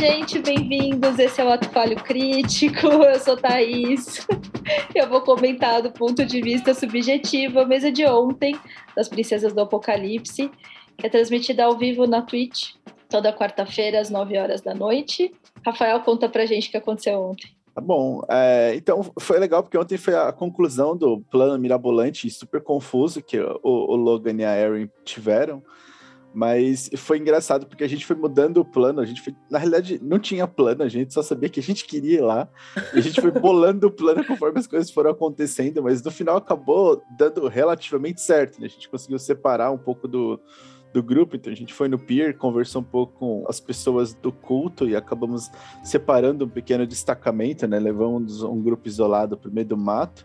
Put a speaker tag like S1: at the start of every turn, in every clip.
S1: gente, bem-vindos. Esse é o Ato Crítico. Eu sou Thaís. Eu vou comentar do ponto de vista subjetivo a mesa de ontem das Princesas do Apocalipse, que é transmitida ao vivo na Twitch toda quarta-feira às 9 horas da noite. Rafael, conta pra gente o que aconteceu ontem.
S2: Tá bom, é, então foi legal porque ontem foi a conclusão do plano mirabolante super confuso que o, o Logan e a Erin tiveram. Mas foi engraçado porque a gente foi mudando o plano. A gente foi, na realidade, não tinha plano, a gente só sabia que a gente queria ir lá. E a gente foi bolando o plano conforme as coisas foram acontecendo, mas no final acabou dando relativamente certo. Né? A gente conseguiu separar um pouco do, do grupo, então a gente foi no pier, conversou um pouco com as pessoas do culto e acabamos separando um pequeno destacamento, né? Levamos um grupo isolado para o meio do mato.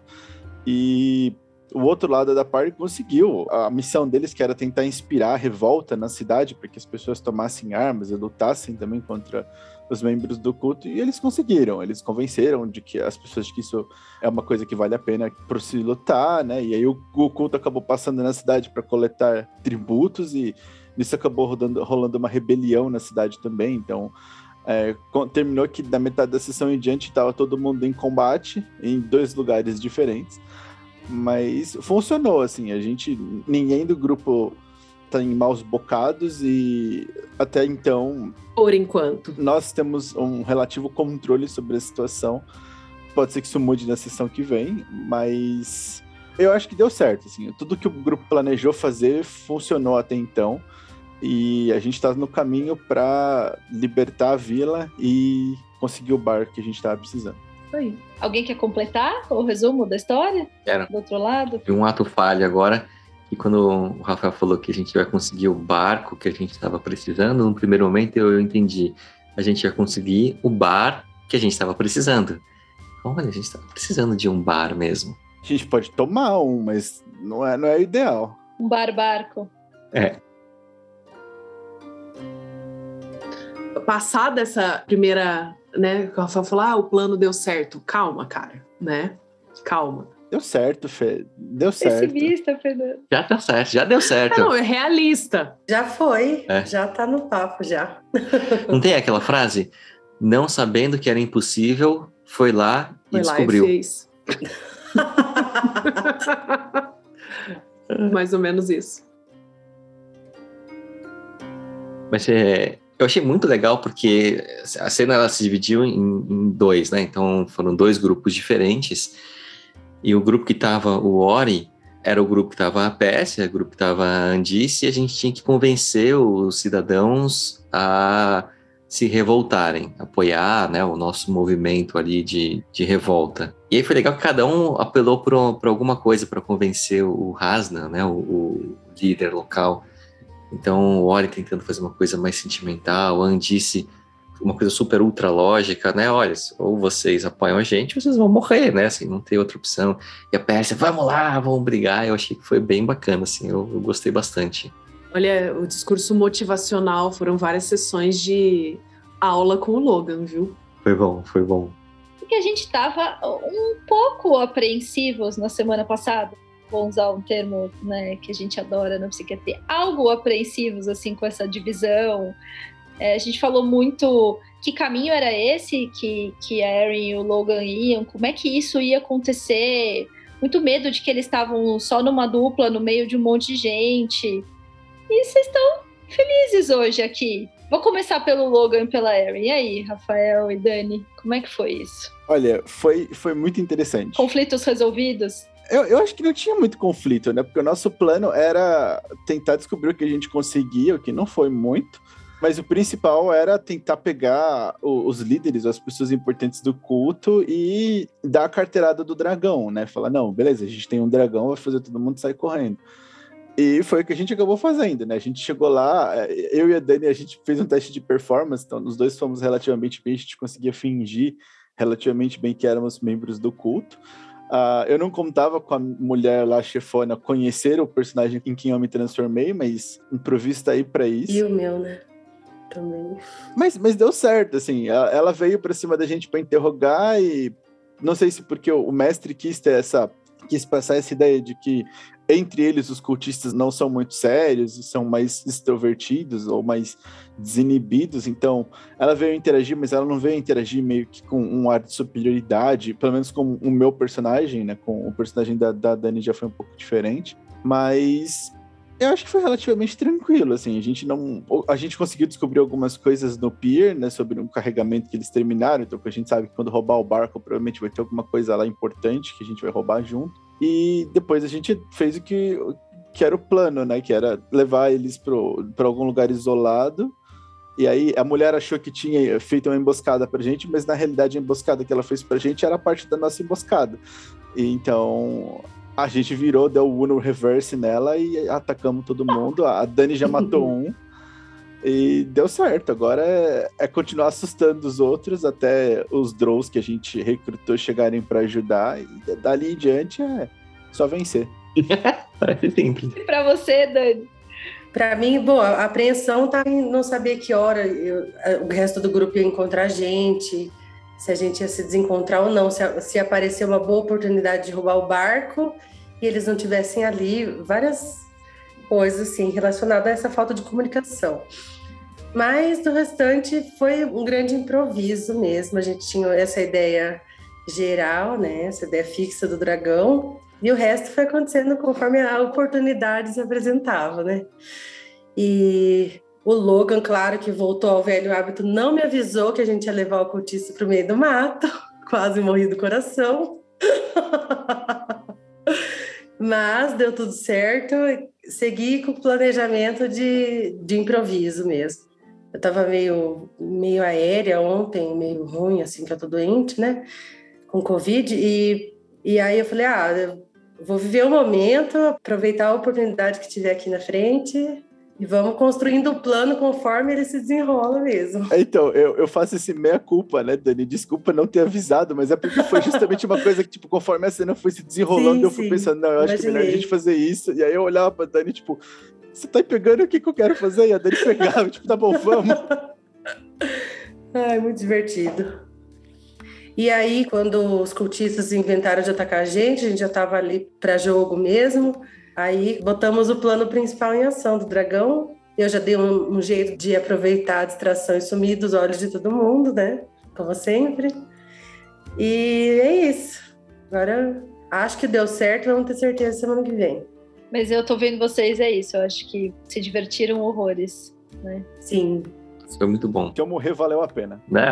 S2: E o outro lado da party conseguiu. A missão deles, que era tentar inspirar a revolta na cidade, para que as pessoas tomassem armas e lutassem também contra os membros do culto, e eles conseguiram. Eles convenceram de que as pessoas de que isso é uma coisa que vale a pena por se lutar, né? E aí o, o culto acabou passando na cidade para coletar tributos, e nisso acabou rodando, rolando uma rebelião na cidade também. Então. É, terminou que da metade da sessão em diante estava todo mundo em combate em dois lugares diferentes. Mas funcionou, assim, a gente. Ninguém do grupo tá em maus bocados e até então.
S3: Por enquanto.
S2: Nós temos um relativo controle sobre a situação. Pode ser que isso mude na sessão que vem, mas eu acho que deu certo. Assim, tudo que o grupo planejou fazer funcionou até então. E a gente está no caminho para libertar a vila e conseguir o bar que a gente estava precisando
S1: aí. Alguém quer completar o resumo da história?
S4: Quero.
S1: Do outro lado?
S4: E um ato falho agora, que quando o Rafael falou que a gente vai conseguir o barco que a gente estava precisando, no primeiro momento eu entendi. A gente ia conseguir o bar que a gente estava precisando. Olha, a gente estava precisando de um bar mesmo.
S2: A gente pode tomar um, mas não é, não é ideal.
S1: Um bar barco.
S4: É.
S3: Passada essa primeira né? O Rafael falou: ah, o plano deu certo. Calma, cara, né? Calma.
S2: Deu certo, Fê. Deu certo.
S1: Pessimista, Fernando.
S4: Já tá certo, já deu certo.
S3: Não, é realista.
S5: Já foi. É. Já tá no papo, já.
S4: Não tem aquela frase? Não sabendo que era impossível, foi lá foi e lá descobriu. E fez.
S3: Mais ou menos isso.
S4: Mas é, eu achei muito legal porque a cena ela se dividiu em, em, dois, né? Então foram dois grupos diferentes. E o grupo que tava o Ori era o grupo que tava a Pérsia, o grupo que tava a Andice, e a gente tinha que convencer os cidadãos a se revoltarem, apoiar né, o nosso movimento ali de, de revolta. E aí foi legal que cada um apelou por, alguma coisa para convencer o Hasna, né, o, o líder local, então, o Ori tentando fazer uma coisa mais sentimental, a Andice uma coisa super ultra lógica, né? Olha, ou vocês apoiam a gente, ou vocês vão morrer, né? Assim, não tem outra opção. E a Pérsia, vamos lá, vamos brigar. Eu achei que foi bem bacana, assim, eu, eu gostei bastante.
S3: Olha, o discurso motivacional foram várias sessões de aula com o Logan, viu?
S4: Foi bom, foi bom.
S1: Porque a gente estava um pouco apreensivos na semana passada vou usar um termo né, que a gente adora na psiquiatria, algo apreensivos assim com essa divisão. É, a gente falou muito que caminho era esse que, que a Erin e o Logan iam, como é que isso ia acontecer, muito medo de que eles estavam só numa dupla no meio de um monte de gente. E vocês estão felizes hoje aqui. Vou começar pelo Logan e pela Erin. E aí, Rafael e Dani, como é que foi isso?
S2: Olha, foi, foi muito interessante.
S1: Conflitos resolvidos?
S2: Eu, eu acho que não tinha muito conflito, né? Porque o nosso plano era tentar descobrir o que a gente conseguia, o que não foi muito. Mas o principal era tentar pegar os líderes, as pessoas importantes do culto e dar a carteirada do dragão, né? Falar, não, beleza, a gente tem um dragão, vai fazer todo mundo sair correndo. E foi o que a gente acabou fazendo, né? A gente chegou lá, é, eu e a Dani, a gente fez um teste de performance, então os dois fomos relativamente bem, a gente conseguia fingir relativamente bem que éramos membros do culto. Uh, eu não contava com a mulher lá, chefona, conhecer o personagem em quem eu me transformei, mas improviso aí para isso.
S5: E o meu, né? Também.
S2: Mas, mas deu certo, assim. Ela, ela veio para cima da gente para interrogar e não sei se porque o mestre quis ter essa quis passar essa ideia de que entre eles os cultistas não são muito sérios e são mais extrovertidos ou mais desinibidos, então ela veio interagir, mas ela não veio interagir meio que com um ar de superioridade, pelo menos com o meu personagem, né, com o personagem da, da Dani já foi um pouco diferente, mas eu acho que foi relativamente tranquilo, assim, a gente não, a gente conseguiu descobrir algumas coisas no pier, né, sobre um carregamento que eles terminaram, então a gente sabe que quando roubar o barco, provavelmente vai ter alguma coisa lá importante que a gente vai roubar junto, e depois a gente fez o que, que era o plano, né, que era levar eles para algum lugar isolado, e aí a mulher achou que tinha feito uma emboscada pra gente, mas na realidade a emboscada que ela fez pra gente era parte da nossa emboscada. E então a gente virou, deu o Uno reverse nela e atacamos todo mundo. A Dani já matou um. E deu certo. Agora é, é, continuar assustando os outros até os Drows que a gente recrutou chegarem para ajudar. E dali em diante é só vencer.
S4: Parece simples.
S1: E pra você, Dani?
S5: Para mim, bom, a apreensão tá em não saber que hora eu, o resto do grupo ia encontrar a gente, se a gente ia se desencontrar ou não, se, se aparecer uma boa oportunidade de roubar o barco e eles não tivessem ali, várias coisas assim relacionadas a essa falta de comunicação. Mas do restante foi um grande improviso mesmo. A gente tinha essa ideia geral, né? Essa ideia fixa do dragão. E o resto foi acontecendo conforme a oportunidade se apresentava, né? E o Logan, claro, que voltou ao velho hábito, não me avisou que a gente ia levar o cultista para o meio do mato. Quase morri do coração. Mas deu tudo certo. Segui com o planejamento de, de improviso mesmo. Eu estava meio, meio aérea ontem, meio ruim, assim, que eu tô doente, né? Com Covid. E, e aí eu falei, ah, vou viver o momento, aproveitar a oportunidade que tiver aqui na frente e vamos construindo o plano conforme ele se desenrola mesmo.
S2: É, então, eu, eu faço esse meia-culpa, né, Dani? Desculpa não ter avisado, mas é porque foi justamente uma coisa que, tipo, conforme a cena foi se desenrolando, sim, eu fui sim. pensando, não, eu acho Imaginei. que é melhor a gente fazer isso. E aí eu olhava pra Dani, tipo, você tá pegando o que, que eu quero fazer? E a Dani pegava, tipo, tá bom, vamos.
S5: Ai, muito divertido. E aí, quando os cultistas inventaram de atacar a gente, a gente já estava ali para jogo mesmo. Aí botamos o plano principal em ação do dragão. Eu já dei um, um jeito de aproveitar a distração e sumir dos olhos de todo mundo, né? Como sempre. E é isso. Agora acho que deu certo, vamos ter certeza semana que vem.
S1: Mas eu tô vendo vocês, é isso. Eu acho que se divertiram horrores, né?
S5: Sim.
S4: Foi muito bom.
S2: Se eu morrer, valeu a pena.
S4: Né?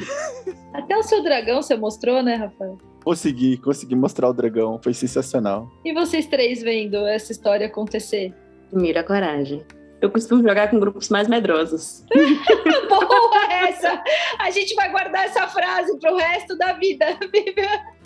S1: Até o seu dragão você mostrou, né, Rafael?
S2: Consegui, consegui mostrar o dragão. Foi sensacional.
S1: E vocês três vendo essa história acontecer?
S3: Mira coragem. Eu costumo jogar com grupos mais medrosos.
S1: Boa essa! A gente vai guardar essa frase pro resto da vida,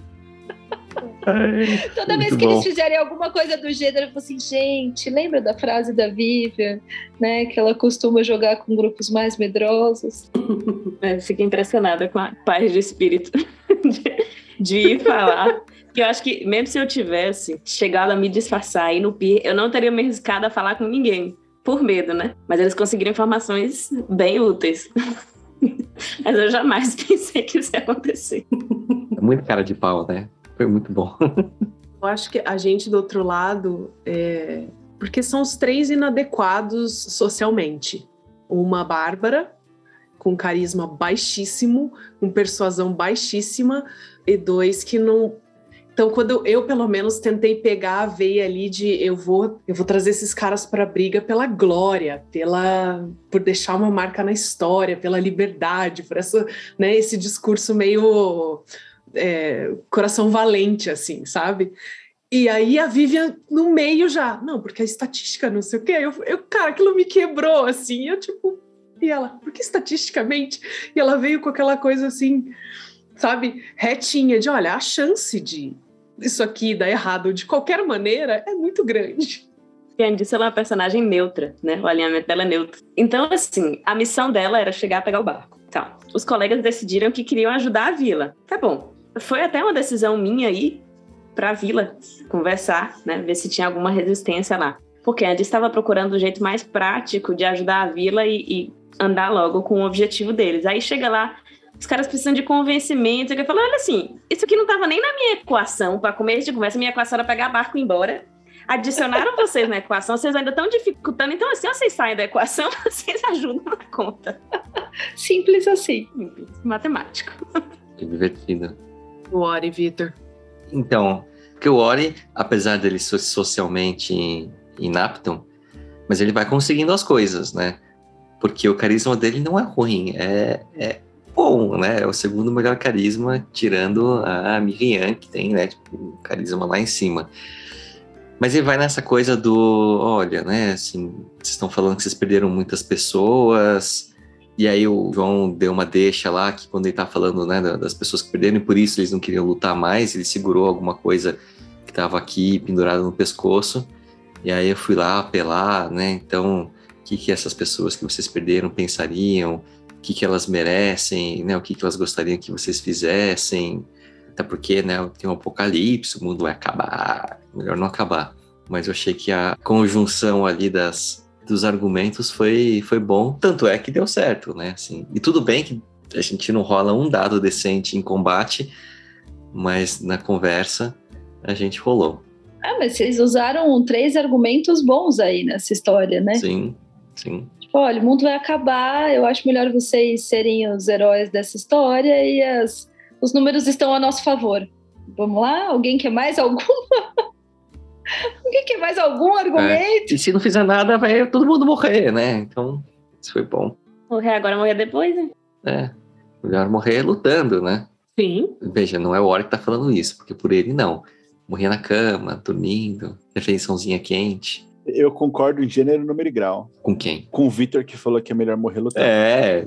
S1: Toda vez que bom. eles fizerem alguma coisa do gênero, eu falo assim, gente, lembra da frase da Vivian, né? Que ela costuma jogar com grupos mais medrosos.
S3: É, fiquei impressionada com a paz de espírito de, de ir falar. eu acho que, mesmo se eu tivesse chegado a me disfarçar aí no PIR, eu não teria me arriscado a falar com ninguém, por medo, né? Mas eles conseguiram informações bem úteis. Mas eu jamais pensei que isso ia acontecer.
S4: É muito cara de pau, né? Foi muito bom.
S3: Eu acho que a gente do outro lado, é... porque são os três inadequados socialmente. Uma Bárbara, com carisma baixíssimo, com persuasão baixíssima, e dois que não. Então, quando eu, pelo menos tentei pegar a veia ali de eu vou, eu vou trazer esses caras para a briga pela glória, pela por deixar uma marca na história, pela liberdade, por essa, né, esse discurso meio é, coração valente, assim, sabe? E aí a Vivian no meio já, não, porque a estatística não sei o quê. Eu, eu cara, aquilo me quebrou, assim, eu tipo, e ela, porque estatisticamente? E ela veio com aquela coisa assim, sabe, retinha, de olha, a chance de isso aqui dar errado de qualquer maneira é muito grande.
S6: E a Andice, ela é uma personagem neutra, né? O alinhamento dela é neutro. Então, assim, a missão dela era chegar a pegar o barco. Então, os colegas decidiram que queriam ajudar a vila. Tá bom, foi até uma decisão minha aí para a vila conversar, né, ver se tinha alguma resistência lá. Porque a gente estava procurando um jeito mais prático de ajudar a vila e, e andar logo com o objetivo deles. Aí chega lá, os caras precisam de convencimento. Eu falo, olha assim, isso aqui não tava nem na minha equação para começo de conversa. Minha equação era pegar barco e ir embora. Adicionaram vocês na equação, vocês ainda estão dificultando. Então, assim, vocês saem da equação, vocês ajudam na conta.
S1: Simples assim.
S6: Simples. Matemático.
S4: Que divertido.
S3: O Ori, Vitor.
S4: Então, que o Ori, apesar dele ser socialmente inapto, mas ele vai conseguindo as coisas, né? Porque o carisma dele não é ruim, é, é bom, né? É o segundo melhor carisma, tirando a Miriam, que tem, né? Tipo, carisma lá em cima. Mas ele vai nessa coisa do, olha, né? Assim, vocês estão falando que vocês perderam muitas pessoas, e aí o João deu uma deixa lá, que quando ele tá falando, né, das pessoas que perderam, e por isso eles não queriam lutar mais, ele segurou alguma coisa que estava aqui pendurada no pescoço. E aí eu fui lá apelar, né? Então, o que, que essas pessoas que vocês perderam pensariam? O que, que elas merecem, né? O que, que elas gostariam que vocês fizessem? Até porque, né, tem um apocalipse, o mundo vai acabar, melhor não acabar. Mas eu achei que a conjunção ali das, dos argumentos foi, foi bom, tanto é que deu certo, né? Assim, e tudo bem que a gente não rola um dado decente em combate, mas na conversa a gente rolou.
S1: Ah, mas vocês usaram três argumentos bons aí nessa história, né?
S4: Sim, sim.
S1: Tipo, olha, o mundo vai acabar, eu acho melhor vocês serem os heróis dessa história e as, os números estão a nosso favor. Vamos lá? Alguém quer mais alguma? Alguém quer mais algum argumento?
S4: É. E se não fizer nada, vai todo mundo morrer, né? Então, isso foi bom.
S6: Morrer agora, morrer depois, né?
S4: É. Melhor morrer lutando, né?
S3: Sim.
S4: Veja, não é o Ori que tá falando isso, porque por ele não. Morria na cama, dormindo, refeiçãozinha quente.
S2: Eu concordo em gênero, número e grau.
S4: Com quem?
S2: Com o Vitor que falou que é melhor morrer lutando.
S4: É.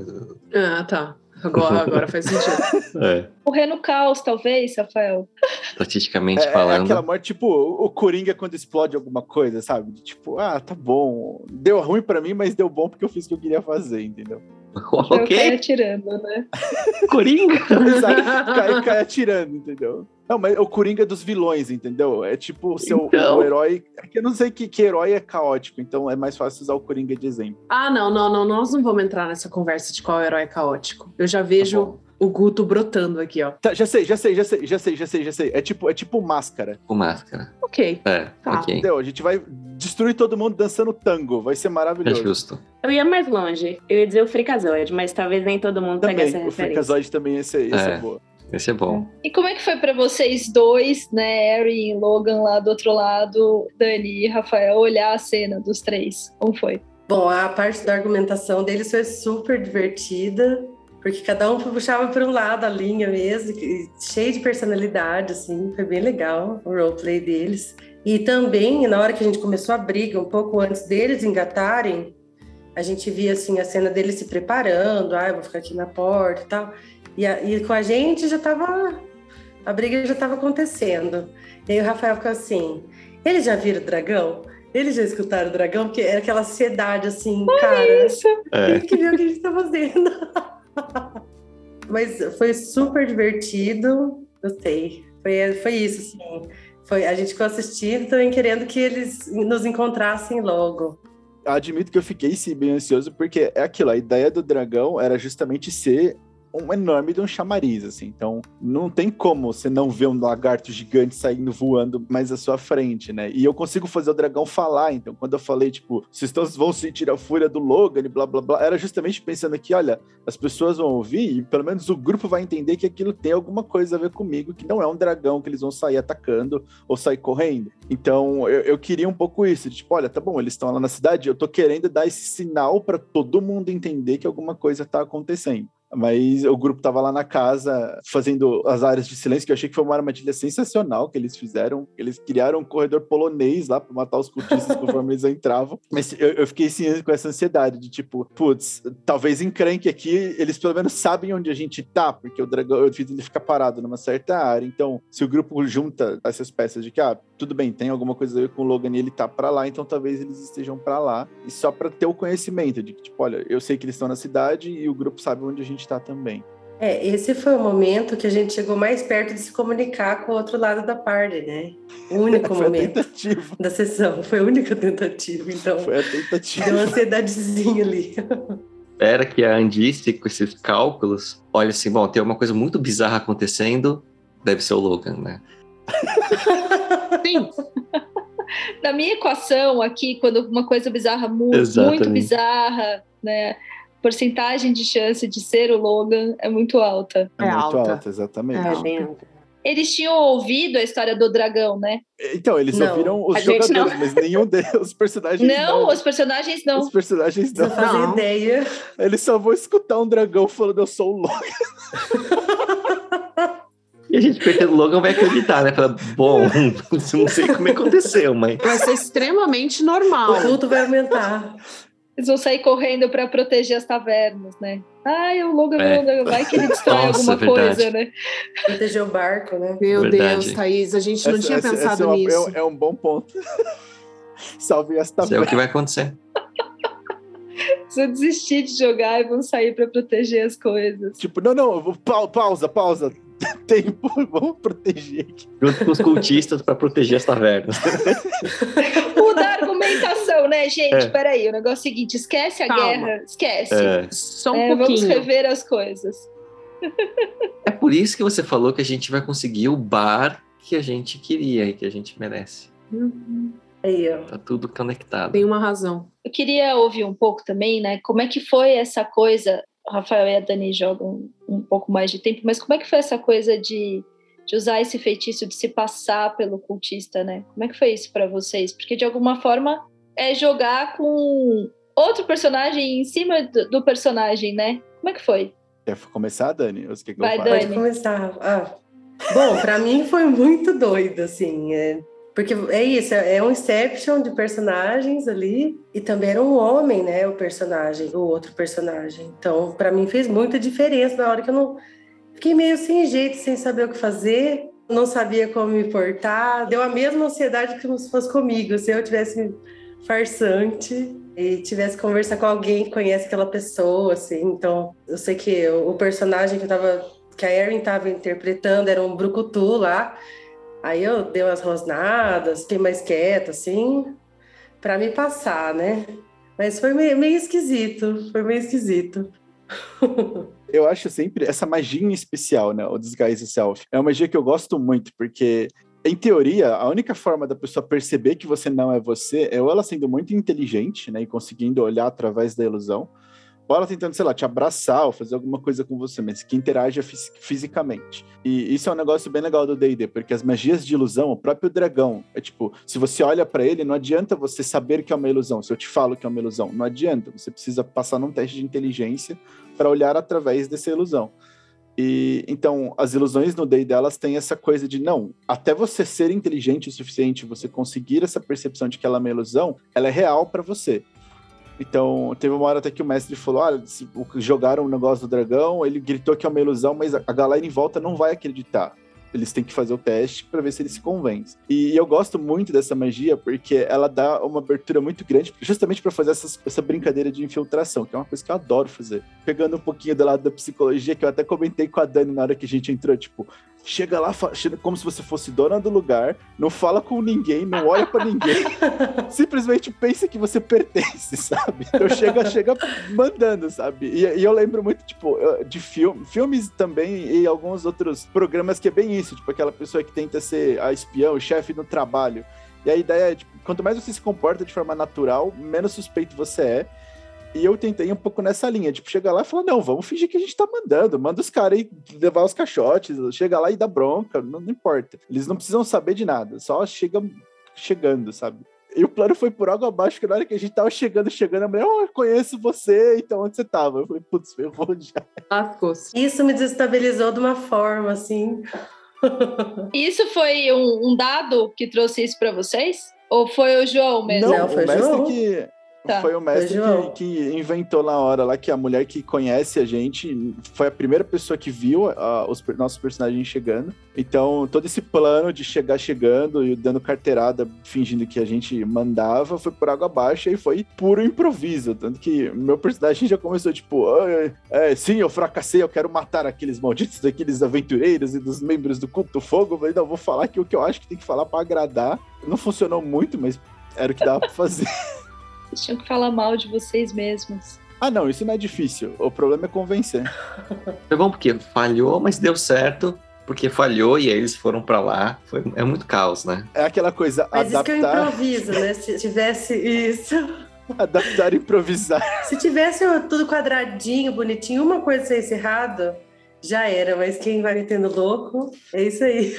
S3: Ah, tá. Agora, agora faz sentido.
S4: é.
S1: Morrer no caos, talvez, Rafael.
S4: Estatisticamente
S2: É, é
S4: falando.
S2: aquela morte, tipo, o Coringa quando explode alguma coisa, sabe? De Tipo, ah, tá bom. Deu ruim pra mim, mas deu bom porque eu fiz o que eu queria fazer, entendeu?
S1: Eu caio
S4: ok,
S1: atirando, né?
S4: Coringa.
S2: Cai, cai atirando, entendeu? Não, mas o Coringa dos vilões, entendeu? É tipo o seu
S4: Então.
S2: o herói. É que eu não sei que, que herói é caótico, então é mais fácil usar o Coringa de exemplo.
S3: Ah, não, não, não. Nós não vamos entrar nessa conversa de qual herói é caótico. Eu já vejo
S2: bom.
S3: o Guto brotando aqui, ó.
S2: Tá, já sei, já sei, já sei, já sei, já sei, já sei. É tipo, é tipo máscara.
S4: Com máscara.
S3: Ok.
S4: É,
S3: Tá.
S4: ok.
S2: Entendeu? A gente vai destruir todo mundo dançando tango. Vai ser
S4: É
S2: maravilhoso.
S4: justo.
S6: Eu ia mais longe. Eu ia dizer o Freakazoid, mas talvez nem todo mundo pegue essa
S2: Também, o
S6: referência.
S2: Freakazoid também ia ser, ia ser
S4: É.
S2: boa.
S4: Esse é bom.
S1: E como é que foi pra vocês dois, né, Harry e Logan lá do outro lado, Dani e Rafael, olhar a cena dos três? Como foi?
S5: Bom, a parte da argumentação deles foi super divertida, porque cada um puxava para um lado a linha mesmo, cheio de personalidade, assim, foi bem legal o roleplay deles. E também, na hora que a gente começou a briga, um pouco antes deles engatarem, a gente via, assim, a cena deles se preparando, ah, eu vou ficar aqui na porta e tal. E, a- e com a gente já tava, a briga já estava acontecendo. E aí o Rafael ficou assim, eles já viram o dragão? Eles já escutaram o dragão? Porque era aquela ansiedade, assim, cara,
S1: Isso.
S4: É.
S5: tem que ver o que a gente tá fazendo. Mas foi super divertido, gostei. Foi, foi isso, assim. Foi, a gente ficou assistindo também querendo que eles nos encontrassem logo.
S2: Admito que eu fiquei sim bem ansioso, porque é aquilo, a ideia do dragão era justamente ser um enorme de um chamariz, assim. Então, não tem como você não ver um lagarto gigante saindo voando mais à sua frente, né? E eu consigo fazer o dragão falar. Então, quando eu falei, tipo, vocês vão sentir a fúria do Logan e blá blá blá, era justamente pensando que, olha, as pessoas vão ouvir e pelo menos o grupo vai entender que aquilo tem alguma coisa a ver comigo, que não é um dragão que eles vão sair atacando ou sair correndo. Então, eu, eu queria um pouco isso, tipo, olha, tá bom, eles estão lá na cidade, eu tô querendo dar esse sinal para todo mundo entender que alguma coisa tá acontecendo. Mas o grupo tava lá na casa fazendo as áreas de silêncio, que eu achei que foi uma armadilha sensacional que eles fizeram. Eles criaram um corredor polonês lá para matar os cultistas conforme eles entravam. Mas eu, eu fiquei assim, com essa ansiedade de tipo, putz, talvez encrenque aqui, eles pelo menos sabem onde a gente tá, porque o dragão, eu fiz ele ficar parado numa certa área. Então, se o grupo junta essas peças de que, ah, tudo bem, tem alguma coisa a ver com o Logan e ele tá pra lá, então talvez eles estejam pra lá. E só pra ter o conhecimento de que, tipo, olha, eu sei que eles estão na cidade e o grupo sabe onde a gente tá também.
S5: É, esse foi o momento que a gente chegou mais perto de se comunicar com o outro lado da party, né? O único momento da sessão, foi a única tentativa, então
S2: Foi a tentativa.
S5: deu uma ansiedadezinha ali.
S4: espera que a Andice, com esses cálculos, olhe assim, bom, tem uma coisa muito bizarra acontecendo, deve ser o Logan, né?
S3: Sim.
S1: Na minha equação aqui, quando uma coisa bizarra muito,
S4: Exatamente.
S1: muito bizarra, né? Porcentagem de chance de ser o Logan é muito alta.
S2: É,
S3: É
S2: muito
S3: alta.
S2: alta, exatamente.
S3: É.
S6: É bem alto.
S1: Eles tinham ouvido a história do dragão, né?
S2: Então, eles
S5: Não,
S2: ouviram os jogadores, mas nenhum deles, os personagens
S1: Não, os personagens não.
S2: Os personagens
S5: Não
S2: não.
S3: Não.
S5: ideia.
S2: Eles só vão escutar um dragão falando eu sou o Logan.
S4: E a gente percebe, o Logan vai acreditar, né? Fala, bom, não sei como é que aconteceu, mas.
S3: Vai ser extremamente
S5: O
S3: normal.
S5: culto vai aumentar.
S1: Eles vão sair correndo para proteger as tavernas, né? Ai, o Logan,
S4: É.
S1: vai que ele destrói
S4: Nossa,
S1: alguma
S4: verdade.
S1: coisa, né?
S5: Proteger o barco, né?
S3: Meu
S4: Verdade.
S3: Deus, Thaís, a gente não
S2: Essa-
S3: tinha
S2: essa- essa
S3: pensado
S2: é uma-
S3: nisso.
S2: É, um- é um bom ponto. Salve esta
S4: Isso é o que vai acontecer.
S1: Eles vão desistir de jogar e vão sair para proteger as coisas.
S2: Tipo, não, não, eu vou- pau- pausa, pausa. Tempo, vamos proteger aqui.
S4: Junto com os cultistas para proteger as tavernas.
S1: Muda a argumentação, né, gente?
S4: É.
S1: Peraí, o negócio é o seguinte: esquece a
S3: Calma.
S1: guerra, esquece.
S4: É.
S3: Só um
S1: É, vamos
S3: pouquinho.
S1: rever as coisas.
S4: É por isso que você falou que a gente vai conseguir o bar que a gente queria e que a gente merece.
S5: Aí, ó.
S4: Tá tudo conectado.
S3: Tem uma razão.
S1: Eu queria ouvir um pouco também, né? Como é que foi essa coisa? O Rafael e a Dani jogam um pouco mais de tempo, mas como é que foi essa coisa de, de usar esse feitiço de se passar pelo cultista, né? Como é que foi isso para vocês? Porque de alguma forma é jogar com outro personagem em cima do, do personagem, né? Como é que foi?
S2: Quer começar, Dani? Ou você quer que
S1: Vai? Dani.
S5: Pode começar. Ah. Bom, pra mim foi muito doido, assim. é, porque é isso, é é um Inception de personagens ali. E também era um homem, né? O personagem, o outro personagem. Então, pra mim fez muita diferença na hora que eu não. Fiquei meio sem jeito, sem saber o que fazer. Não sabia como me portar. Deu a mesma ansiedade que se fosse comigo. Se eu tivesse farsante e tivesse que conversar com alguém que conhece aquela pessoa, assim. Então, eu sei que o personagem que eu tava que a Erin estava interpretando era um brucutu lá. Aí eu dei umas rosnadas, fiquei mais quieta, assim, para me passar, né? Mas foi meio, meio esquisito, foi meio esquisito.
S2: Eu acho sempre essa magia especial, né? O Disguise Self. É uma magia que eu gosto muito, porque, em teoria, a única forma da pessoa perceber que você não é você é ou ela sendo muito inteligente, né? E conseguindo olhar através da ilusão, ou ela tentando, sei lá, te abraçar ou fazer alguma coisa com você, mas que interaja fis- fisicamente. E isso é um negócio bem legal do D&D, porque as magias de ilusão, o próprio dragão, é tipo, se você olha pra ele, não adianta você saber que é uma ilusão. Se eu te falo que é uma ilusão, não adianta. Você precisa passar num teste de inteligência para olhar através dessa ilusão. E então as ilusões no day delas têm essa coisa de não, até você ser inteligente o suficiente, você conseguir essa percepção de que ela é uma ilusão, ela é real para você. Então, teve uma hora até que o mestre falou: olha, jogaram o negócio do dragão, ele gritou que é uma ilusão, mas a galera em volta não vai acreditar. Eles têm que fazer o teste para ver se eles se convencem. E eu gosto muito dessa magia porque ela dá uma abertura muito grande, justamente para fazer essas- essa brincadeira de infiltração, que é uma coisa que eu adoro fazer. Pegando um pouquinho do lado da psicologia, que eu até comentei com a Dani na hora que a gente entrou, tipo, chega lá chega como se você fosse dona do lugar, não fala com ninguém, não olha para ninguém, simplesmente pensa que você pertence, sabe? Então chega, chega mandando, sabe? E, e eu lembro muito, tipo, de filme, filmes também e alguns outros programas que é bem isso, tipo, aquela pessoa que tenta ser a espião, o chefe no trabalho. E a ideia é, tipo, quanto mais você se comporta de forma natural, menos suspeito você é. E eu tentei um pouco nessa linha, tipo, chegar lá e falar, não, vamos fingir que a gente tá mandando, manda os caras aí levar os caixotes, chega lá e dá bronca, não, não importa. Eles não precisam saber de nada, só chega chegando, sabe? E o plano foi por água abaixo, que na hora que a gente tava chegando, chegando, a mulher, oh, eu conheço você, então onde você tava? Eu falei, putz, eu vou já.
S5: Isso me desestabilizou de uma forma, assim.
S1: Isso foi um, um dado que trouxe isso para vocês? Ou foi o João mesmo?
S5: Não, foi
S2: o
S5: João.
S2: que.
S1: Tá.
S2: Foi o mestre que, que inventou na hora lá que a mulher que conhece a gente foi a primeira pessoa que viu ah, os nossos personagens chegando. Então, todo esse plano de chegar chegando e dando carteirada, fingindo que a gente mandava, foi por água abaixo e foi puro improviso. Tanto que meu personagem já começou tipo: "Ah, é, sim, eu fracassei, eu quero matar aqueles malditos daqueles aventureiros e dos membros do culto do fogo. Eu falei, não, vou falar que o que eu acho que tem que falar pra agradar. Não funcionou muito, mas era o que dava pra fazer.
S1: Vocês tinham que falar mal de vocês mesmos.
S2: Ah, não, isso não é difícil. O problema é convencer.
S4: Foi bom porque falhou, mas deu certo. Porque falhou e aí eles foram pra lá. Foi, é muito caos, né?
S2: É aquela coisa,
S5: Mas isso que eu
S2: adaptar,
S5: improviso, né? Se tivesse isso.
S2: adaptar e improvisar.
S5: Se tivesse tudo quadradinho, bonitinho, uma coisa saísse errado, já era. Mas quem vai metendo louco, é isso aí.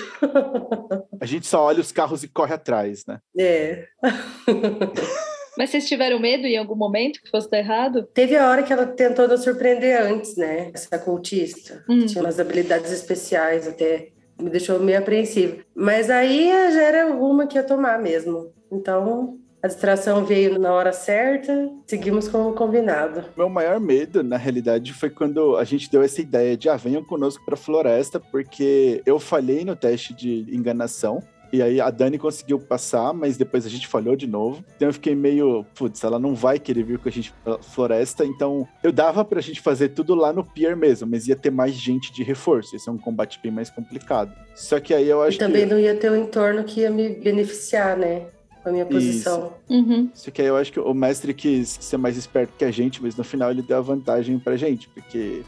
S2: A gente só olha os carros e corre atrás, né?
S5: É.
S1: Mas vocês tiveram medo em algum momento que fosse dar errado?
S5: Teve a hora que ela tentou nos surpreender antes, né? Essa cultista.
S1: Hum.
S5: Tinha umas habilidades especiais até. Me deixou meio apreensiva. Mas aí já era uma que ia tomar mesmo. Então, a distração veio na hora certa, seguimos como combinado.
S2: Meu maior medo, na realidade, foi quando a gente deu essa ideia de ah, venham conosco pra floresta, porque eu falhei no teste de enganação. E aí a Dani conseguiu passar, mas depois a gente falhou de novo. Então eu fiquei meio, putz, ela não vai querer vir com a gente pra floresta. Então eu dava pra gente fazer tudo lá no pier mesmo, mas ia ter mais gente de reforço. Esse é um combate bem mais complicado. Só que aí eu
S5: E
S2: acho
S5: também
S2: que.
S5: não ia ter um entorno que ia me beneficiar, né? Com a minha posição.
S1: Uhum.
S2: Só que aí eu acho que o mestre quis ser mais esperto que a gente, mas no final ele deu a vantagem pra gente, porque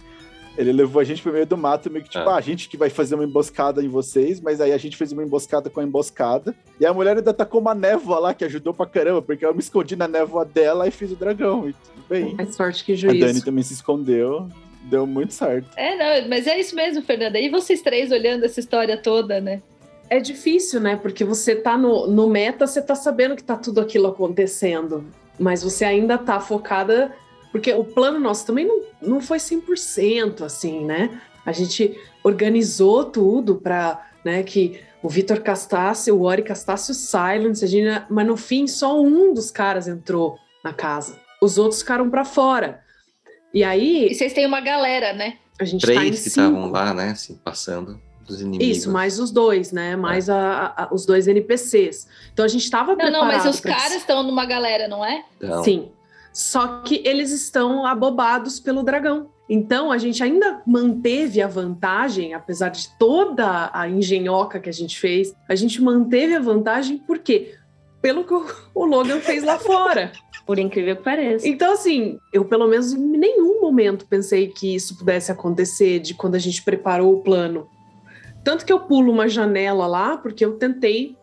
S2: ele levou a gente pro meio do mato, meio que tipo,
S4: Ah.
S2: ah, a gente que vai fazer uma emboscada em vocês, mas aí a gente fez uma emboscada com a emboscada. E a mulher ainda tacou uma névoa lá que ajudou pra caramba, porque eu me escondi na névoa dela e fiz o dragão. E tudo bem.
S3: Mais sorte que
S2: A Dani também se escondeu, deu muito certo.
S1: É, não, mas é isso mesmo, Fernanda. E vocês três olhando essa história toda, né?
S3: É difícil, né? Porque você tá no, no meta, você tá sabendo que tá tudo aquilo acontecendo. Mas você ainda tá focada. Porque o plano nosso também não, não foi 100% assim, né? A gente organizou tudo para né, que o Vitor castasse, o Ori castasse o Silence, a gente, mas no fim só um dos caras entrou na casa. Os outros ficaram para fora. E
S1: E
S3: aí
S1: vocês têm uma galera, né?
S3: a gente tá em
S4: Três que
S3: cinco.
S4: estavam lá, né? Assim, passando dos inimigos.
S3: Isso, mais os dois, né? Mais a- a- os dois NPCs. Então a gente estava
S1: Não,
S3: preparado.
S1: não, mas os
S3: pra
S1: caras estão numa galera, não é?
S4: Então,
S3: Sim. Só que eles estão abobados pelo dragão. Então a gente ainda manteve a vantagem, apesar de toda a engenhoca que a gente fez, a gente manteve a vantagem por quê? Pelo que o- o Logan fez lá fora.
S6: Por incrível que pareça.
S3: Então, assim, eu pelo menos em nenhum momento pensei que isso pudesse acontecer de quando a gente preparou o plano. Tanto que eu pulo uma janela lá, porque eu tentei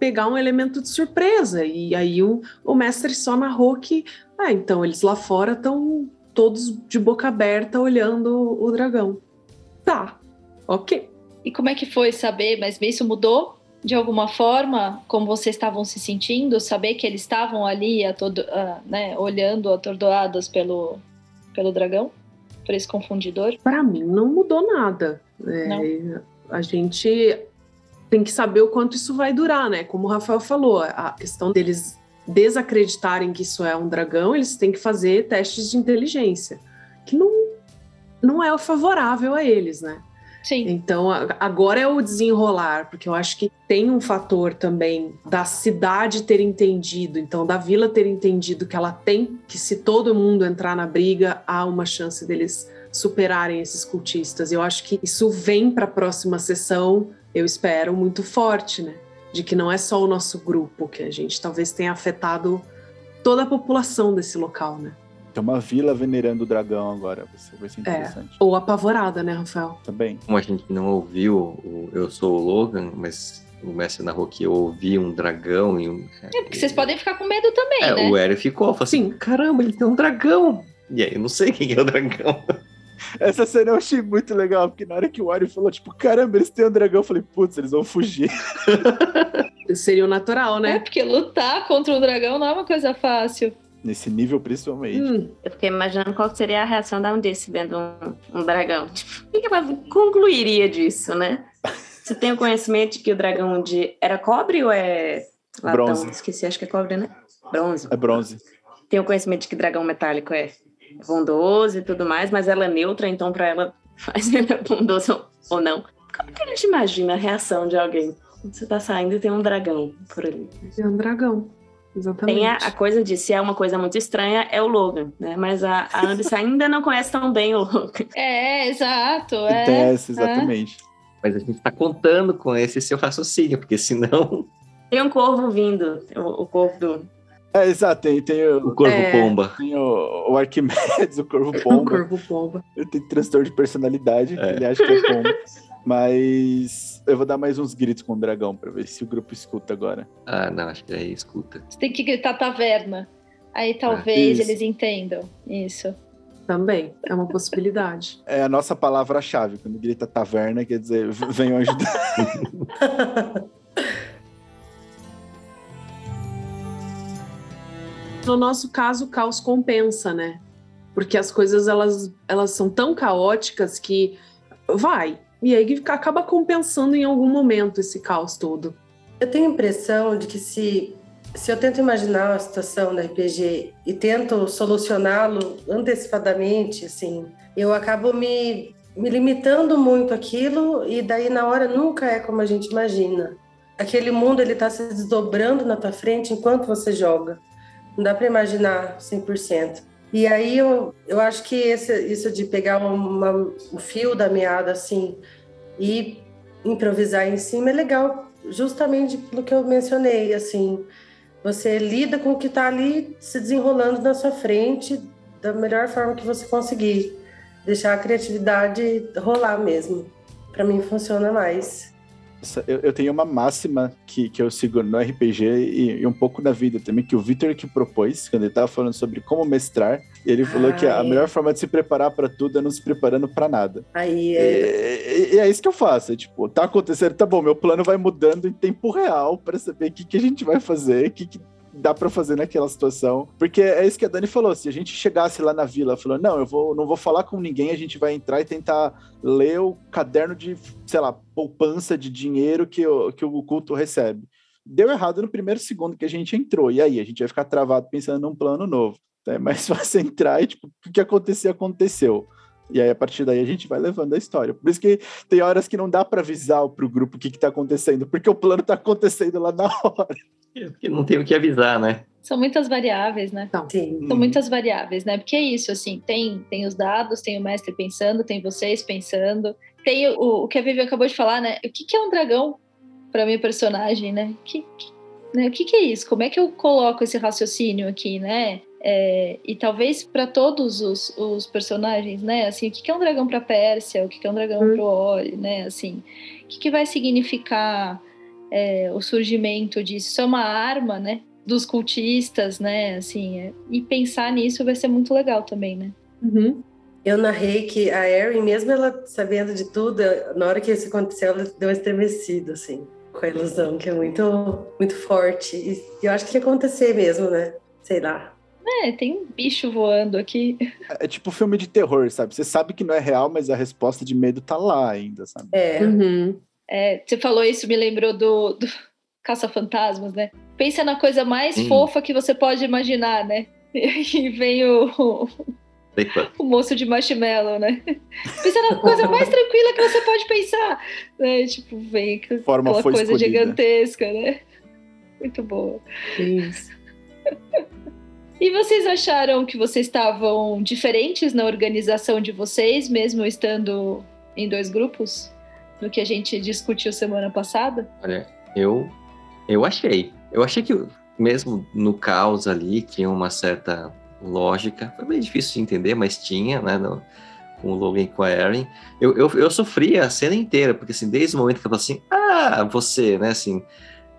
S3: pegar um elemento de surpresa. E aí o, o mestre só narrou que, ah, então eles lá fora estão todos de boca aberta olhando o dragão. Tá, ok.
S1: E como é que foi saber? Mas isso mudou de alguma forma? Como vocês estavam se sentindo? Saber que eles estavam ali, atordo, ah, né, olhando atordoados pelo, pelo dragão? Por esse confundidor?
S3: Para mim não mudou nada. É, a gente tem que saber o quanto isso vai durar, né? Como o Rafael falou, a questão deles desacreditarem que isso é um dragão, eles têm que fazer testes de inteligência, que não, não é favorável a eles, né?
S1: Sim.
S3: Então, agora é o desenrolar, porque eu acho que tem um fator também da cidade ter entendido, então da vila ter entendido que ela tem que, se todo mundo entrar na briga, há uma chance deles superarem esses cultistas. Eu acho que isso vem para a próxima sessão, eu espero, muito forte, né? De que não é só o nosso grupo, que a gente talvez tenha afetado toda a população desse local, né?
S2: Tem uma vila venerando o dragão agora. Vai ser, vai ser interessante.
S3: Ou apavorada, né, Rafael?
S2: Também.
S4: como a gente não ouviu o Eu Sou o Logan, mas o mestre narrou que eu ouvi um dragão e um...
S1: É, porque vocês podem ficar com medo também,
S4: É,
S1: né?
S4: o Eren ficou, falou assim,
S3: Sim.
S4: caramba, ele tem um dragão. E aí, eu não sei quem é o dragão.
S2: Essa cena eu achei muito legal, porque na hora que o Wario falou, tipo, caramba, eles têm um dragão, eu falei, putz, eles vão fugir.
S3: Seria o natural,
S1: É,
S3: né?
S1: porque lutar contra um dragão não é uma coisa fácil.
S2: Nesse nível, principalmente.
S3: Hum,
S6: Eu fiquei imaginando qual seria a reação da Undice vendo um, um dragão. Tipo, o que que ela concluiria disso, né? Você tem o conhecimento de que o dragão de era cobre ou é latão?
S2: Bronze.
S6: Esqueci, acho que é cobre, né? Bronze.
S2: É bronze.
S6: Tem o conhecimento de que dragão metálico é bondoso e tudo mais, mas ela é neutra, então pra ela faz ele é bondoso ou- não. Como que a gente imagina a reação de alguém? Você tá saindo e tem um dragão por ali.
S3: é um dragão. Exatamente.
S6: Tem a, a coisa de se é uma coisa muito estranha, é o Logan, né? Mas a, a Anderson ainda não conhece tão bem o Logan.
S1: É, exato. É,
S2: tem essa, exatamente.
S4: Mas a gente tá contando com esse seu raciocínio, porque senão...
S6: Tem um corvo vindo, o, o corvo do.
S2: É, exato, tem, tem o,
S4: O Corvo
S3: É.
S4: Pomba.
S2: tem o, o Arquimedes, o Corvo
S3: O
S2: Pomba.
S3: corvo pomba.
S2: Ele tem transtorno de personalidade,
S4: É.
S2: ele acha que é pomba. Mas eu vou dar mais uns gritos com o dragão pra ver se o grupo escuta agora.
S4: Ah, não, acho que aí escuta.
S1: Você tem que gritar taverna. Aí talvez
S2: isso.
S1: eles entendam. Isso.
S3: Também, é uma possibilidade.
S2: É a nossa palavra-chave. Quando grita taverna, quer dizer, venham ajudar.
S3: No nosso caso, o caos compensa, né? Porque as coisas elas, elas são tão caóticas que vai. E aí acaba compensando em algum momento esse caos todo.
S5: Eu tenho a impressão de que se, se eu tento imaginar a situação da RPG e tento solucioná-lo antecipadamente, assim, eu acabo me, me limitando muito àquilo e daí na hora nunca é como a gente imagina. Aquele mundo ele está se desdobrando na tua frente enquanto você joga. Não dá para imaginar 100%. E aí eu, eu acho que esse, isso de pegar uma, um fio da meada assim e improvisar em cima é legal justamente pelo que eu mencionei, assim, você lida com o que está ali se desenrolando na sua frente da melhor forma que você conseguir, deixar a criatividade rolar mesmo. Para mim funciona mais.
S2: Eu, eu tenho uma máxima que, que eu sigo no RPG e, e um pouco na vida também, que o Victor que propôs, quando ele estava falando sobre como mestrar, ele falou que a melhor forma de se preparar para tudo é não se preparando para nada.
S5: Aí é,
S2: E, e é isso que eu faço. É, tipo, tá acontecendo, tá bom, meu plano vai mudando em tempo real para saber o que, que a gente vai fazer, o que, que dá para fazer naquela situação. Porque é isso que a Dani falou. Se a gente chegasse lá na vila falando, não, eu vou, não vou falar com ninguém, a gente vai entrar e tentar ler o caderno de, sei lá, poupança de dinheiro que o, que o culto recebe. Deu errado no primeiro segundo que a gente entrou. E aí? A gente vai ficar travado pensando num plano novo. É mais fácil entrar e, tipo, o que acontecer, aconteceu. E aí, a partir daí, a gente vai levando a história. Por isso que tem horas que não dá para avisar pro grupo o que, que tá acontecendo, porque o plano tá acontecendo lá na hora.
S4: Porque não tem o que avisar, né?
S1: São muitas variáveis, né?
S5: sim.
S1: São muitas variáveis, né? Porque é isso, assim, tem, tem os dados, tem o mestre pensando, tem vocês pensando, tem o, o que a Vivi acabou de falar, né? O que, que é um dragão para minha personagem, né? Que, que- né? O que, que é isso? Como é que eu coloco esse raciocínio aqui, né? É, e talvez para todos os, os personagens, né? Assim, o que, que é um dragão para Pérsia? O que, que é um dragão
S3: Hum.
S1: para Ori, né? Assim, o que, que vai significar é, o surgimento disso? Isso é uma arma, né? Dos cultistas, né? Assim, é- e pensar nisso vai ser muito legal também, né?
S3: Uhum.
S5: Eu narrei que a Erin, mesmo ela sabendo de tudo, na hora que isso aconteceu, ela deu uma estremecida, assim, com a ilusão, que é muito, muito forte. E eu acho que ia acontecer mesmo, né? Sei lá.
S1: É, tem um bicho voando aqui.
S2: É, é tipo filme de terror, sabe? Você sabe que não é real, mas a resposta de medo tá lá ainda, sabe?
S5: É.
S3: Uhum.
S1: É, você falou isso, me lembrou do, do Caça-Fantasmas, né? Pensa na coisa mais
S4: Sim.
S1: fofa que você pode imaginar, né? E vem o,
S4: Epa,
S1: o moço de marshmallow, né? Pensa na coisa mais tranquila que você pode pensar. Né? Tipo, vem aquela
S2: Forma foi
S1: coisa
S2: escolhida.
S1: gigantesca, né? Muito boa.
S3: Isso.
S1: E vocês acharam que vocês estavam diferentes na organização de vocês, mesmo estando em dois grupos? Do que a gente discutiu semana passada?
S4: olha, eu, eu achei. Eu achei que mesmo no caos ali tinha uma certa lógica. Foi bem difícil de entender, mas tinha, né? no- com o Logan com a Erin. Eu, eu, eu sofri a cena inteira, porque assim, desde o momento que eu falei assim, ah, você, né, assim,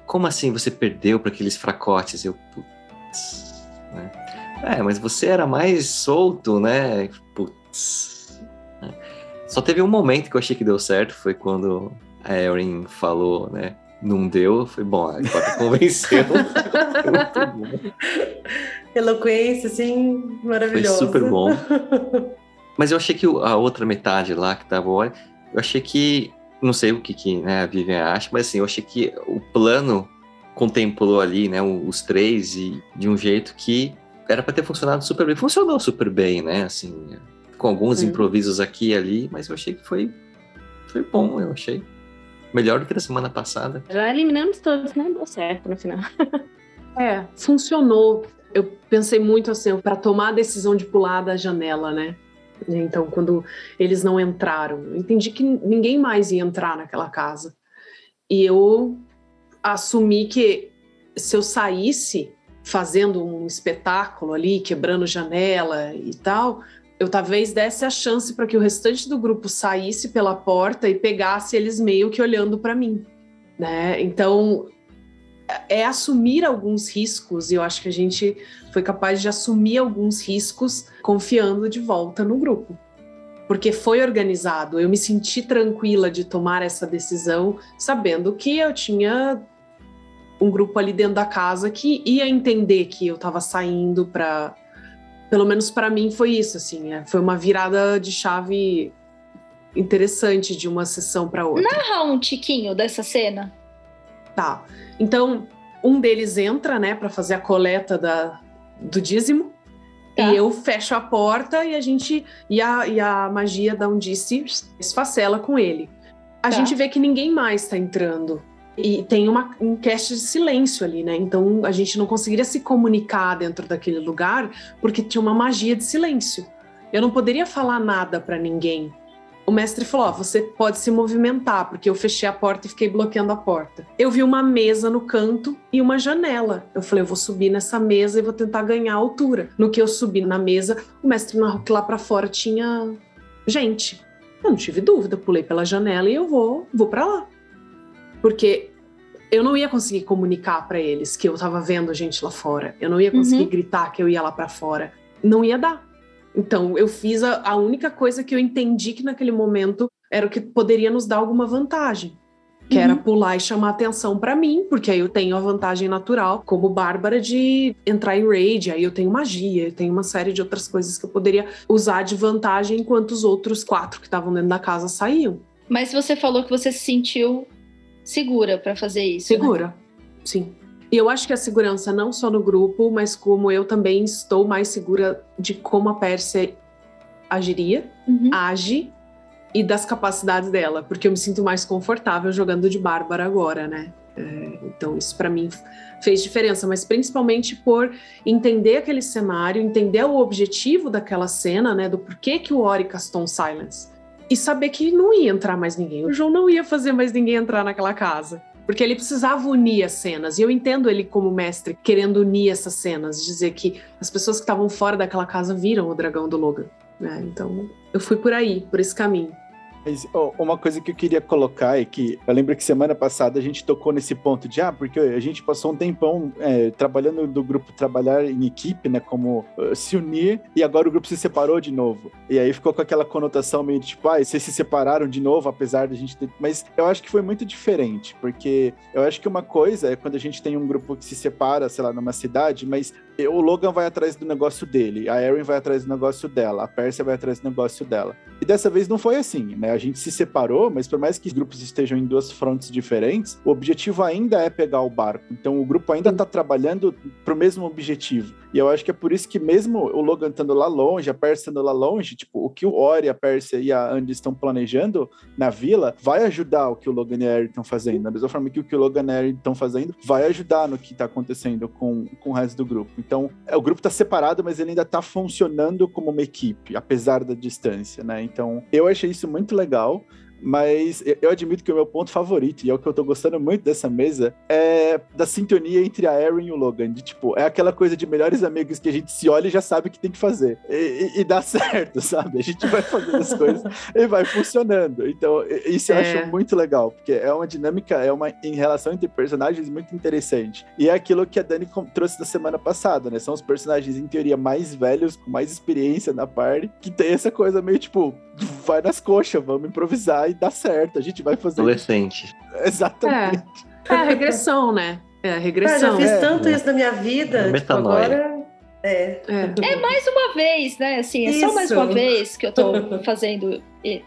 S4: como assim você perdeu para aqueles fracotes? Eu, putz, né? É, mas você era mais solto, né? Putz. Só teve um momento que eu achei que deu certo, foi quando a Erin falou, né? Não deu, foi bom, agora convenceu. Foi.
S5: Eloquência, assim, maravilhosa.
S4: super bom. Mas eu achei que a outra metade lá que tava olha, eu achei que não sei o que, que né, a Vivian acha, mas assim, eu achei que o plano contemplou ali, né, os três e de um jeito que era para ter funcionado super bem. Funcionou super bem, né? Assim, com alguns
S3: Sim.
S4: improvisos aqui e ali, mas eu achei que foi foi bom, eu achei. Melhor do que na semana passada.
S6: Já eliminamos todos, né? Deu certo no final.
S3: É, funcionou. Eu pensei muito assim, para tomar a decisão de pular da janela, né? Então, quando eles não entraram, eu entendi que ninguém mais ia entrar naquela casa. E eu assumi que se eu saísse, fazendo um espetáculo ali, quebrando janela e tal, eu talvez desse a chance para que o restante do grupo saísse pela porta e pegasse eles meio que olhando para mim, né? Então é assumir alguns riscos e eu acho que a gente foi capaz de assumir alguns riscos confiando de volta no grupo. Porque foi organizado, eu me senti tranquila de tomar essa decisão, sabendo que eu tinha um grupo ali dentro da casa que ia entender que eu estava saindo para pelo menos para mim foi isso assim, é, foi uma virada de chave interessante de uma sessão para outra.
S1: Narra um tiquinho dessa cena.
S3: Tá. Então, um deles entra, né, para fazer a coleta da, do dízimo. Tá. E eu fecho a porta e a gente e a, e a magia da Undice esfacela com ele. A tá. gente vê que ninguém mais está entrando. E tem uma, um cast de silêncio ali, né? Então a gente não conseguiria se comunicar dentro daquele lugar porque tinha uma magia de silêncio. Eu não poderia falar nada para ninguém. O mestre falou: oh, você pode se movimentar, porque eu fechei a porta e fiquei bloqueando a porta. Eu vi uma mesa no canto e uma janela. Eu falei: eu vou subir nessa mesa e vou tentar ganhar altura. No que eu subi na mesa, o mestre narrou que lá para fora tinha gente. Eu não tive dúvida, pulei pela janela e eu vou, vou para lá porque eu não ia conseguir comunicar para eles que eu estava vendo gente lá fora. Eu não ia conseguir uhum. gritar que eu ia lá para fora. Não ia dar. Então eu fiz a, a, única coisa que eu entendi que naquele momento era o que poderia nos dar alguma vantagem, que uhum. era pular e chamar atenção para mim, porque aí eu tenho a vantagem natural como Bárbara de entrar em raid, aí eu tenho magia, eu tenho uma série de outras coisas que eu poderia usar de vantagem enquanto os outros quatro que estavam dentro da casa saíam.
S1: Mas você falou que você se sentiu segura para fazer isso.
S3: Né? Segura, né? sim. E eu acho que a segurança não só no grupo, mas como eu também estou mais segura de como a Pérsia agiria, uhum. age e das capacidades dela, porque eu me sinto mais confortável jogando de Bárbara agora, né? É, então isso para mim fez diferença, mas principalmente por entender aquele cenário, entender o objetivo daquela cena, né? Do porquê que o Ori castou silence e saber que não ia entrar mais ninguém. O João não ia fazer mais ninguém entrar naquela casa. Porque ele precisava unir as cenas. E eu entendo ele como mestre querendo unir essas cenas, dizer que as pessoas que estavam fora daquela casa viram o dragão do Logan. Né? Então eu fui por aí, por esse caminho.
S2: Mas, oh, uma coisa que eu queria colocar é que eu lembro que semana passada a gente tocou nesse ponto de ah, porque a gente passou um tempão é, trabalhando do grupo trabalhar em equipe, né? Como uh, se unir, e agora o grupo se separou de novo. E aí ficou com aquela conotação meio de tipo, ah, vocês se separaram de novo, apesar da gente ter. Mas eu acho que foi muito diferente, porque eu acho que uma coisa é quando a gente tem um grupo que se separa, sei lá, numa cidade, mas o Logan vai atrás do negócio dele, a Erin vai atrás do negócio dela, a Pérsia vai atrás do negócio dela. E dessa vez não foi assim, né? A gente se separou, mas por mais que os grupos estejam em duas frontes diferentes, o objetivo ainda é pegar o barco. Então o grupo ainda está trabalhando para o mesmo objetivo. E eu acho que é por isso que mesmo o Logan estando lá longe, a Pérsia estando lá longe, tipo, o que o Ori, a Pérsia e a Andy estão planejando na vila vai ajudar o que o Logan e a Erin estão fazendo. Da mesma forma que o que o Logan e a Erin estão fazendo vai ajudar no que está acontecendo com, com o resto do grupo. Então, é, o grupo está separado, mas ele ainda está funcionando como uma equipe, apesar da distância, né? Então, eu achei isso muito legal. Mas eu admito que o meu ponto favorito, e é o que eu tô gostando muito dessa mesa, é da sintonia entre a Erin e o Logan. De, tipo, é aquela coisa de melhores amigos que a gente se olha e já sabe o que tem que fazer. E, e, e dá certo, sabe? A gente vai fazendo as coisas e vai funcionando. Então, isso eu é. acho muito legal, porque é uma dinâmica, é uma em relação entre personagens muito interessante. E é aquilo que a Dani trouxe da semana passada, né? São os personagens, em teoria, mais velhos, com mais experiência na party, que tem essa coisa meio tipo, vai nas coxas, vamos improvisar e dá certo. A gente vai fazer.
S4: Adolescente.
S2: Exatamente.
S3: É, é a regressão, né? É a regressão.
S5: Ah, já fiz é, tanto é. isso na minha vida. É tipo, agora.
S1: É. é. é. mais uma vez, né? Assim, é Isso. só mais uma vez que eu tô fazendo.
S2: É,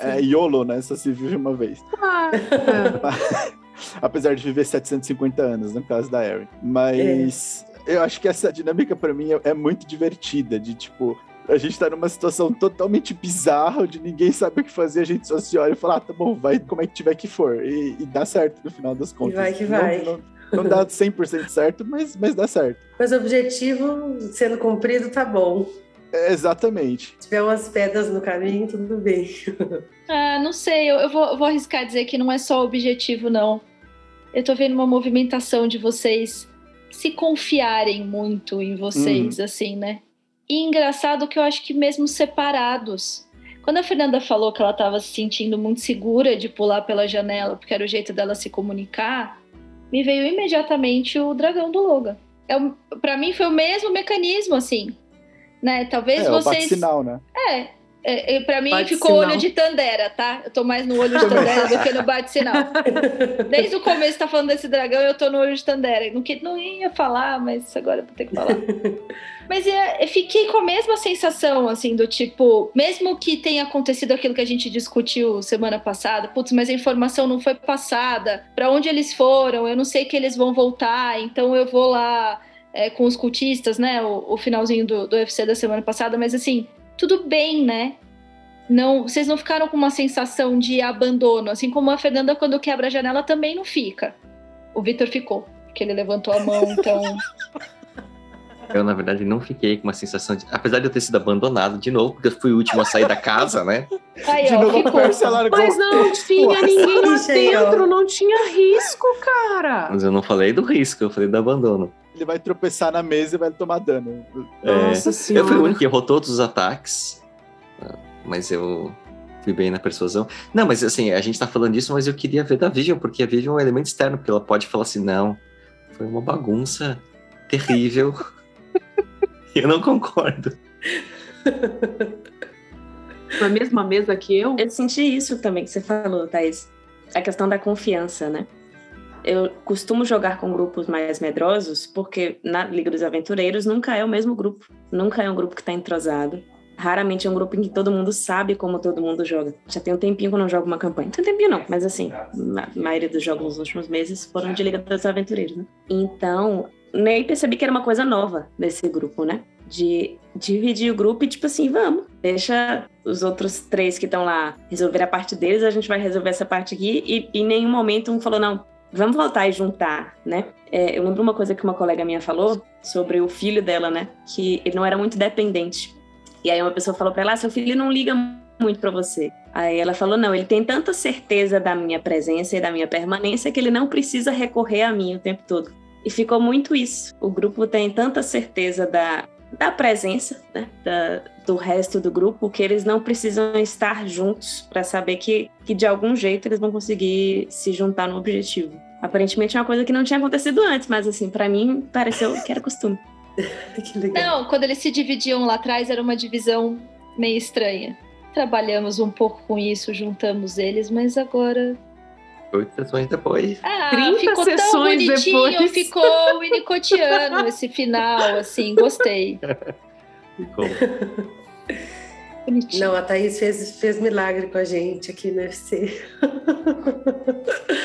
S2: é YOLO, né? Só se vive uma vez. Ah, é. Apesar de viver 750 anos, no caso da Erin. Mas é. eu acho que essa dinâmica para mim é, muito divertida, de tipo, a gente tá numa situação totalmente bizarra, onde ninguém sabe o que fazer, a gente só se olha e fala, ah, tá bom, vai como é que tiver que for. E, e dá certo no final das contas.
S5: E vai que vai. Não,
S2: não, não dá 100% certo, mas, mas dá certo.
S5: Mas o objetivo sendo cumprido tá bom.
S2: É, exatamente.
S5: Se tiver umas pedras no caminho, tudo bem.
S1: Ah, não sei, eu, eu vou, eu vou arriscar dizer que não é só o objetivo, não. Eu tô vendo uma movimentação de vocês se confiarem muito em vocês, assim, né? E engraçado que eu acho que mesmo separados. Quando a Fernanda falou que ela estava se sentindo muito segura de pular pela janela, porque era o jeito dela se comunicar, me veio imediatamente o dragão do Logan. É, para mim foi o mesmo mecanismo, assim. Né? Talvez
S2: É, o
S1: vocês.
S2: bate-sinal, né?
S1: É, é, é, pra mim
S3: Bate
S1: ficou
S3: sinal.
S1: olho de Tandera, tá? Eu tô mais no olho de Tandera do que no bate-sinal. Desde o começo tá falando desse dragão e eu tô no olho de Tandera. Não, que- não ia falar, mas agora eu vou ter que falar. Mas é, eu fiquei com a mesma sensação, assim, do tipo, mesmo que tenha acontecido aquilo que a gente discutiu semana passada, putz, mas a informação não foi passada, pra onde eles foram, eu não sei que eles vão voltar, então eu vou lá é, com os cultistas, né? O, o finalzinho do, do UFC da semana passada, mas assim, tudo bem, né? Não, vocês não ficaram com uma sensação de abandono, assim como a Fernanda quando quebra a janela também não fica. O Vitor ficou, porque ele levantou a mão, então
S4: Eu, na verdade, não fiquei com uma sensação de. Apesar de eu ter sido abandonado de novo, porque eu fui o último a sair da casa, né?
S1: aí
S2: De
S1: ó,
S2: novo
S1: ficou.
S3: Mas não tinha ninguém lá dentro, não tinha risco, cara.
S4: Mas eu não falei do risco, eu falei do abandono.
S2: Ele vai tropeçar na mesa e vai tomar dano.
S4: É,
S3: Nossa
S4: eu
S3: senhora.
S4: fui o único que errou todos os ataques, mas eu fui bem na persuasão. Não, mas assim, a gente tá falando disso, mas eu queria ver da Vivian, porque a Vivian é um elemento externo, porque ela pode falar assim, não, foi uma bagunça terrível. eu não concordo.
S3: Na mesma mesa que eu?
S6: Eu senti isso também que você falou, Thaís. A questão da confiança, né? Eu costumo jogar com grupos mais medrosos, porque na Liga dos Aventureiros nunca é o mesmo grupo. Nunca é um grupo que está entrosado. Raramente é um grupo em que todo mundo sabe como todo mundo joga. Já tem um tempinho que eu não jogo uma campanha. Tem um tempinho não, mas assim, a maioria dos jogos nos últimos meses foram de Liga dos Aventureiros, né? Então, nem percebi que era uma coisa nova desse grupo, né? De dividir o grupo e tipo assim, vamos, deixa os outros três que estão lá resolver a parte deles, a gente vai resolver essa parte aqui. E em nenhum momento um falou, não, vamos voltar e juntar, né? É, eu lembro uma coisa que uma colega minha falou sobre o filho dela, né? Que ele não era muito dependente. E aí uma pessoa falou pra ela, ah, seu filho não liga muito pra você. Aí ela falou, não, ele tem tanta certeza da minha presença e da minha permanência que ele não precisa recorrer a mim o tempo todo. E ficou muito isso. O grupo tem tanta certeza da, da presença né, da, do resto do grupo que eles não precisam estar juntos para saber que, que de algum jeito eles vão conseguir se juntar no objetivo. Aparentemente é uma coisa que não tinha acontecido antes, mas assim, para mim pareceu que era costume.
S5: que legal.
S1: Não, quando eles se dividiam lá atrás era uma divisão meio estranha. Trabalhamos um pouco com isso, juntamos eles, mas agora.
S4: Oito sessões depois.
S1: Ah,
S3: 30
S1: ficou tão
S3: sessões
S1: bonitinho,
S3: depois.
S1: ficou winnicottiano esse final, assim, gostei.
S4: Ficou.
S1: Bonitinho.
S5: Não, a Thaís fez, fez milagre com a gente aqui no UFC.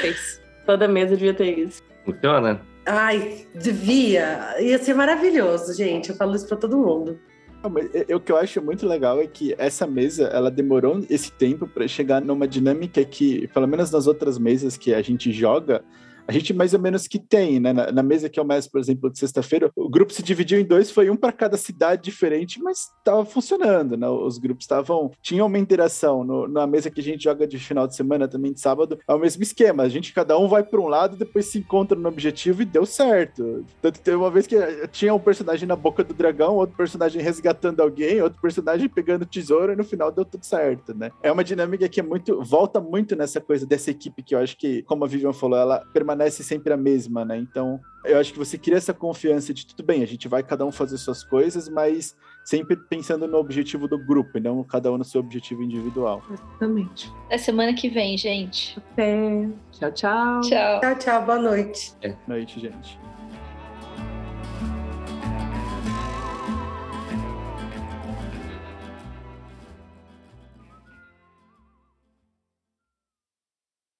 S3: Fez.
S6: Toda mesa devia ter isso.
S4: Funciona?
S5: Ai, devia. Ia ser maravilhoso, gente. Eu falo isso pra todo mundo.
S2: Não, é- é o que eu acho muito legal é que essa mesa, ela demorou esse tempo para chegar numa dinâmica que, pelo menos nas outras mesas que a gente joga, a gente mais ou menos que tem, né? Na, na mesa que eu meço, por exemplo, de sexta-feira, o grupo se dividiu em dois, foi um para cada cidade diferente, mas estava funcionando, né? Os grupos estavam, tinham uma interação. No, na mesa que a gente joga de final de semana, também de sábado, é o mesmo esquema. A gente, cada um vai para um lado, depois se encontra no objetivo e deu certo. Tanto que teve uma vez que tinha um personagem na boca do dragão, outro personagem resgatando alguém, outro personagem pegando tesouro e no final deu tudo certo, né? É uma dinâmica que é muito, volta muito nessa coisa dessa equipe que eu acho que, como a Vivian falou, ela permanece sempre a mesma, né? Então, eu acho que você cria essa confiança de tudo bem, a gente vai cada um fazer suas coisas, mas sempre pensando no objetivo do grupo, e não cada um no seu objetivo individual.
S3: Exatamente.
S1: Até semana que vem, gente.
S3: Até. Tchau, tchau.
S1: Tchau.
S5: Tchau, tchau. Boa noite.
S2: Noite, gente.